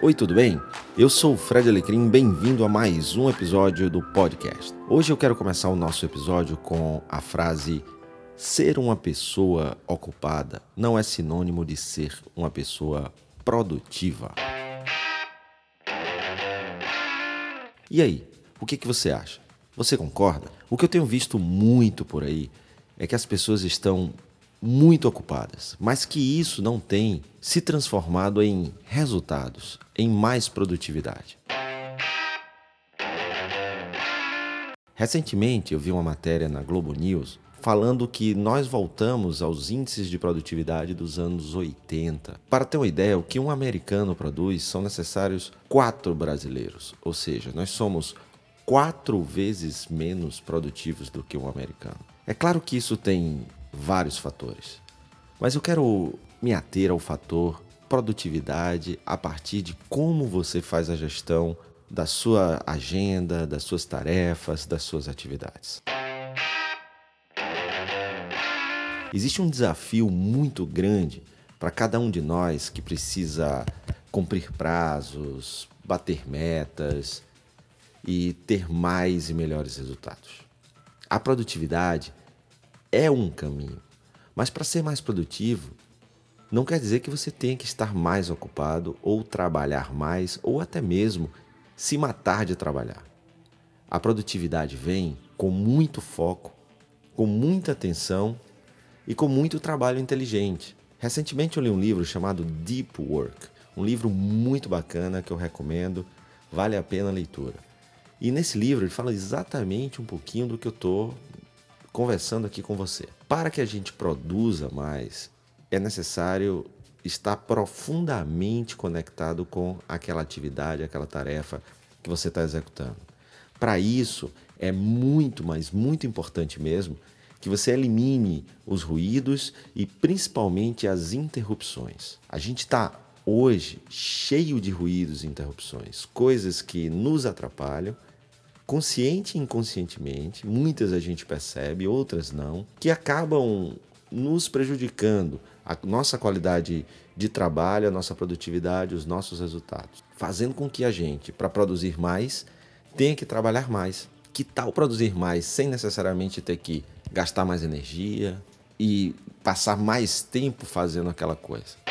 Oi, tudo bem? Eu sou o Fred Alecrim, bem-vindo a mais um episódio do podcast. Hoje eu quero começar o nosso episódio com a frase: Ser uma pessoa ocupada não é sinônimo de ser uma pessoa produtiva. E aí, o que, que você acha? Você concorda? O que eu tenho visto muito por aí é que as pessoas estão muito ocupadas, mas que isso não tem se transformado em resultados, em mais produtividade. Recentemente eu vi uma matéria na Globo News falando que nós voltamos aos índices de produtividade dos anos 80. Para ter uma ideia, o que um americano produz são necessários quatro brasileiros, ou seja, nós somos quatro vezes menos produtivos do que um americano. É claro que isso tem vários fatores. Mas eu quero me ater ao fator produtividade a partir de como você faz a gestão da sua agenda, das suas tarefas, das suas atividades. Existe um desafio muito grande para cada um de nós que precisa cumprir prazos, bater metas e ter mais e melhores resultados. A produtividade é um caminho. Mas para ser mais produtivo, não quer dizer que você tenha que estar mais ocupado ou trabalhar mais ou até mesmo se matar de trabalhar. A produtividade vem com muito foco, com muita atenção e com muito trabalho inteligente. Recentemente eu li um livro chamado Deep Work, um livro muito bacana que eu recomendo, vale a pena a leitura. E nesse livro ele fala exatamente um pouquinho do que eu estou conversando aqui com você. Para que a gente produza mais, é necessário estar profundamente conectado com aquela atividade, aquela tarefa que você está executando. Para isso, é muito, mas muito importante mesmo que você elimine os ruídos e principalmente as interrupções. A gente está hoje cheio de ruídos e interrupções, coisas que nos atrapalham consciente e inconscientemente, muitas a gente percebe, outras não, que acabam nos prejudicando a nossa qualidade de trabalho, a nossa produtividade, os nossos resultados, fazendo com que a gente, para produzir mais, tenha que trabalhar mais. Que tal produzir mais sem necessariamente ter que gastar mais energia e passar mais tempo fazendo aquela coisa?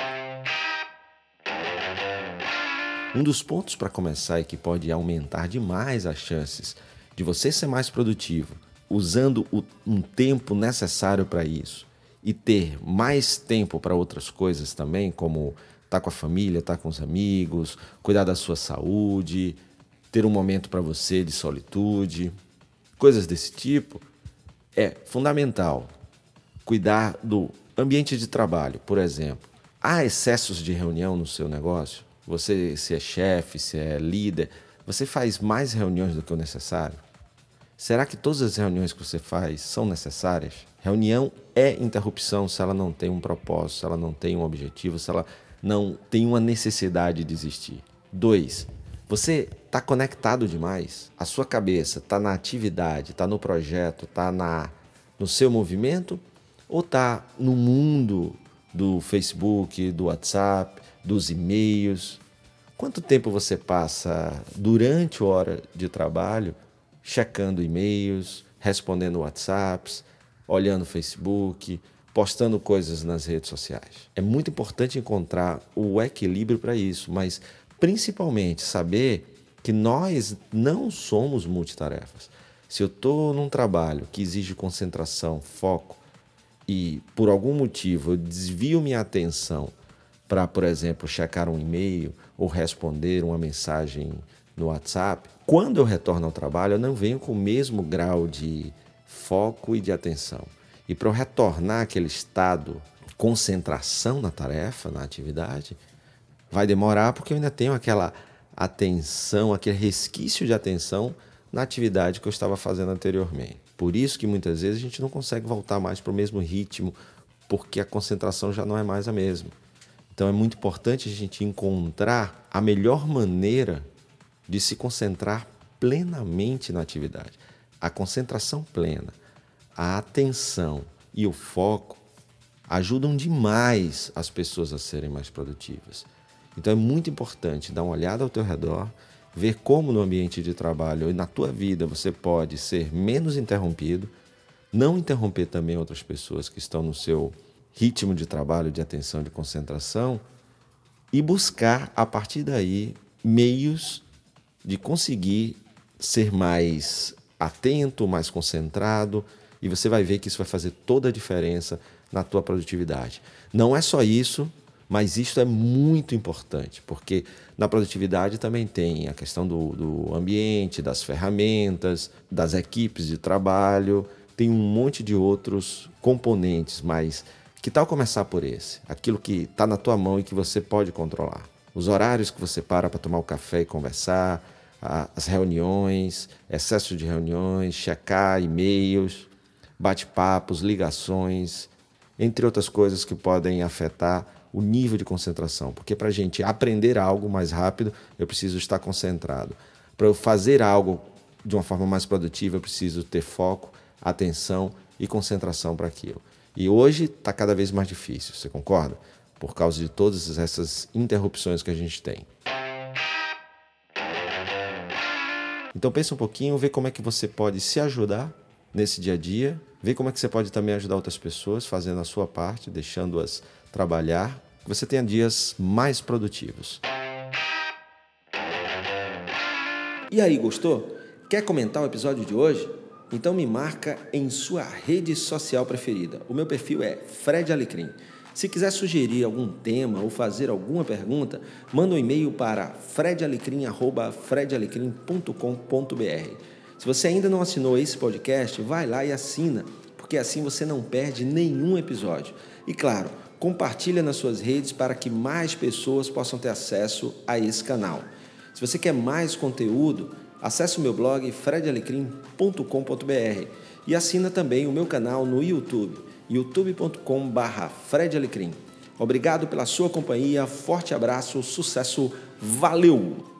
Um dos pontos para começar e que pode aumentar demais as chances de você ser mais produtivo, usando o, um tempo necessário para isso e ter mais tempo para outras coisas também, como estar tá com a família, estar tá com os amigos, cuidar da sua saúde, ter um momento para você de solitude, coisas desse tipo, é fundamental cuidar do ambiente de trabalho, por exemplo. Há excessos de reunião no seu negócio? Você, se é chefe, se é líder, você faz mais reuniões do que o necessário? Será que todas as reuniões que você faz são necessárias? Reunião é interrupção se ela não tem um propósito, se ela não tem um objetivo, se ela não tem uma necessidade de existir. Dois, você está conectado demais. A sua cabeça está na atividade, está no projeto, está no seu movimento ou está no mundo do Facebook, do WhatsApp, dos e-mails. Quanto tempo você passa durante a hora de trabalho checando e-mails, respondendo WhatsApps, olhando Facebook, postando coisas nas redes sociais? É muito importante encontrar o equilíbrio para isso, mas principalmente saber que nós não somos multitarefas. Se eu estou num trabalho que exige concentração, foco, e por algum motivo eu desvio minha atenção para, por exemplo, checar um e-mail ou responder uma mensagem no WhatsApp, quando eu retorno ao trabalho, eu não venho com o mesmo grau de foco e de atenção. E para eu retornar aquele estado concentração na tarefa, na atividade, vai demorar porque eu ainda tenho aquela atenção, aquele resquício de atenção na atividade que eu estava fazendo anteriormente. Por isso que muitas vezes a gente não consegue voltar mais para o mesmo ritmo, porque a concentração já não é mais a mesma. Então é muito importante a gente encontrar a melhor maneira de se concentrar plenamente na atividade. A concentração plena, a atenção e o foco ajudam demais as pessoas a serem mais produtivas. Então é muito importante dar uma olhada ao teu redor, ver como no ambiente de trabalho e na tua vida você pode ser menos interrompido, não interromper também outras pessoas que estão no seu ritmo de trabalho, de atenção, de concentração e buscar a partir daí meios de conseguir ser mais atento, mais concentrado, e você vai ver que isso vai fazer toda a diferença na tua produtividade. Não é só isso, mas isso é muito importante, porque na produtividade também tem a questão do, do ambiente, das ferramentas, das equipes de trabalho, tem um monte de outros componentes, mas que tal começar por esse? Aquilo que está na tua mão e que você pode controlar. Os horários que você para para tomar o café e conversar, as reuniões, excesso de reuniões, checar e-mails, bate-papos, ligações, entre outras coisas que podem afetar o nível de concentração. Porque para a gente aprender algo mais rápido, eu preciso estar concentrado. Para eu fazer algo de uma forma mais produtiva, eu preciso ter foco, atenção e concentração para aquilo. E hoje está cada vez mais difícil, você concorda? Por causa de todas essas interrupções que a gente tem. Então pensa um pouquinho, vê como é que você pode se ajudar nesse dia a dia, vê como é que você pode também ajudar outras pessoas fazendo a sua parte, deixando-as trabalhar, que você tenha dias mais produtivos. E aí, gostou? Quer comentar o episódio de hoje? Então me marca em sua rede social preferida. O meu perfil é Fred Alecrim. Se quiser sugerir algum tema ou fazer alguma pergunta, manda um e-mail para fredalecrim@fredalecrim.com.br. Se você ainda não assinou esse podcast, vai lá e assina, porque assim você não perde nenhum episódio. E claro, compartilha nas suas redes para que mais pessoas possam ter acesso a esse canal. Se você quer mais conteúdo, acesse o meu blog fredalecrim.com.br e assina também o meu canal no YouTube, youtube.com.br fredalecrim. Obrigado pela sua companhia, forte abraço, sucesso, valeu!